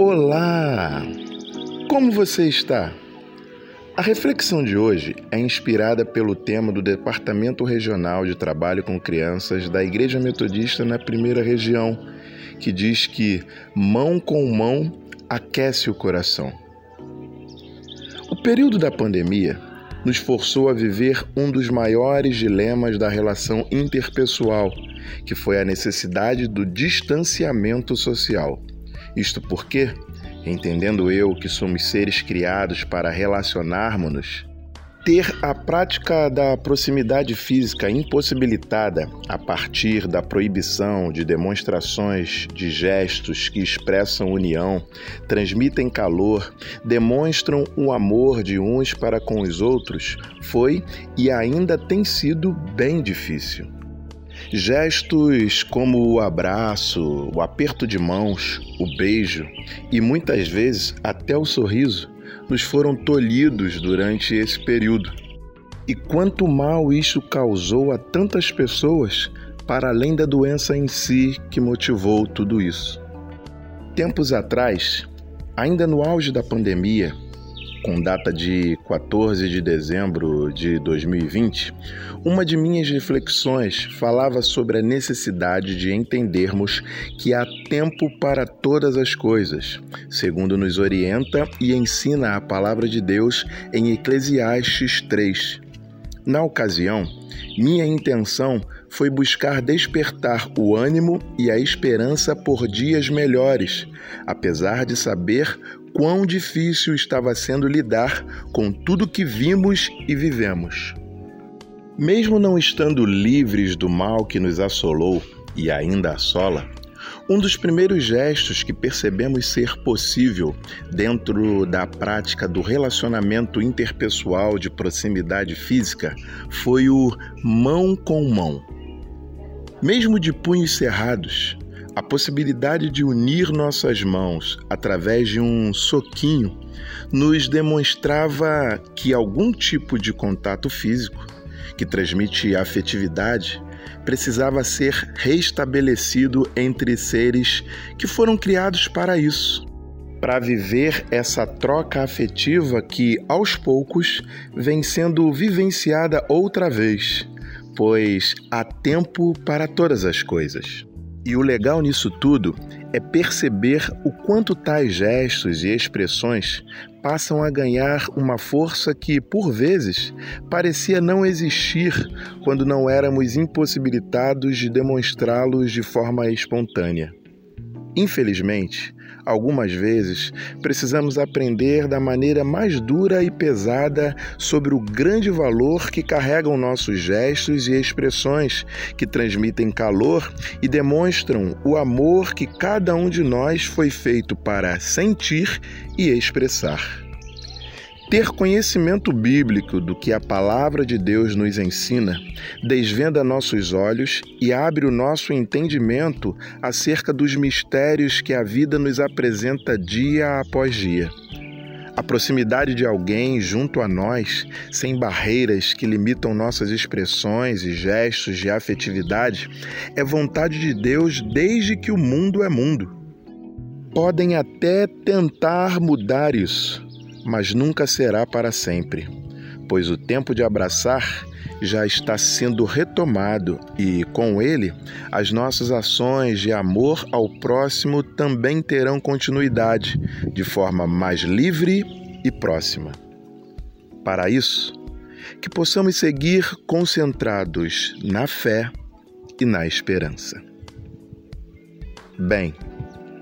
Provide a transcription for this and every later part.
Olá! Como você está? A reflexão de hoje é inspirada pelo tema do Departamento Regional de Trabalho com Crianças da Igreja Metodista na Primeira Região, que diz que mão com mão aquece o coração. O período da pandemia nos forçou a viver um dos maiores dilemas da relação interpessoal, que foi a necessidade do distanciamento social. Isto porque, entendendo eu que somos seres criados para relacionarmos-nos, ter a prática da proximidade física impossibilitada a partir da proibição de demonstrações de gestos que expressam união, transmitem calor, demonstram o amor de uns para com os outros, foi e ainda tem sido bem difícil. Gestos como o abraço, o aperto de mãos, o beijo e muitas vezes até o sorriso nos foram tolhidos durante esse período. E quanto mal isso causou a tantas pessoas, para além da doença em si que motivou tudo isso. Tempos atrás, ainda no auge da pandemia, com data de 14 de dezembro de 2020, uma de minhas reflexões falava sobre a necessidade de entendermos que há tempo para todas as coisas, segundo nos orienta e ensina a palavra de Deus em Eclesiastes 3. Na ocasião, minha intenção foi buscar despertar o ânimo e a esperança por dias melhores, apesar de saber quão difícil estava sendo lidar com tudo que vimos e vivemos. Mesmo não estando livres do mal que nos assolou e ainda assola, um dos primeiros gestos que percebemos ser possível dentro da prática do relacionamento interpessoal de proximidade física foi o mão com mão. Mesmo de punhos cerrados, a possibilidade de unir nossas mãos através de um soquinho nos demonstrava que algum tipo de contato físico, que transmite afetividade, precisava ser restabelecido entre seres que foram criados para isso, para viver essa troca afetiva que, aos poucos, vem sendo vivenciada outra vez, pois há tempo para todas as coisas. E o legal nisso tudo é perceber o quanto tais gestos e expressões passam a ganhar uma força que, por vezes, parecia não existir quando não éramos impossibilitados de demonstrá-los de forma espontânea. Infelizmente, Algumas vezes precisamos aprender da maneira mais dura e pesada sobre o grande valor que carregam nossos gestos e expressões, que transmitem calor e demonstram o amor que cada um de nós foi feito para sentir e expressar. Ter conhecimento bíblico do que a palavra de Deus nos ensina desvenda nossos olhos e abre o nosso entendimento acerca dos mistérios que a vida nos apresenta dia após dia. A proximidade de alguém junto a nós, sem barreiras que limitam nossas expressões e gestos de afetividade, é vontade de Deus desde que o mundo é mundo. Podem até tentar mudar isso mas nunca será para sempre, pois o tempo de abraçar já está sendo retomado e, com ele, as nossas ações de amor ao próximo também terão continuidade de forma mais livre e próxima. Para isso, que possamos seguir concentrados na fé e na esperança. Bem,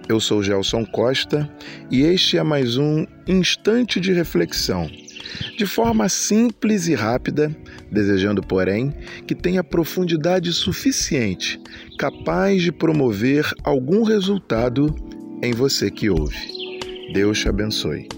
eu sou Gelson Costa e este é mais um instante de reflexão, de forma simples e rápida, desejando, porém, que tenha profundidade suficiente, capaz de promover algum resultado em você que ouve. Deus te abençoe.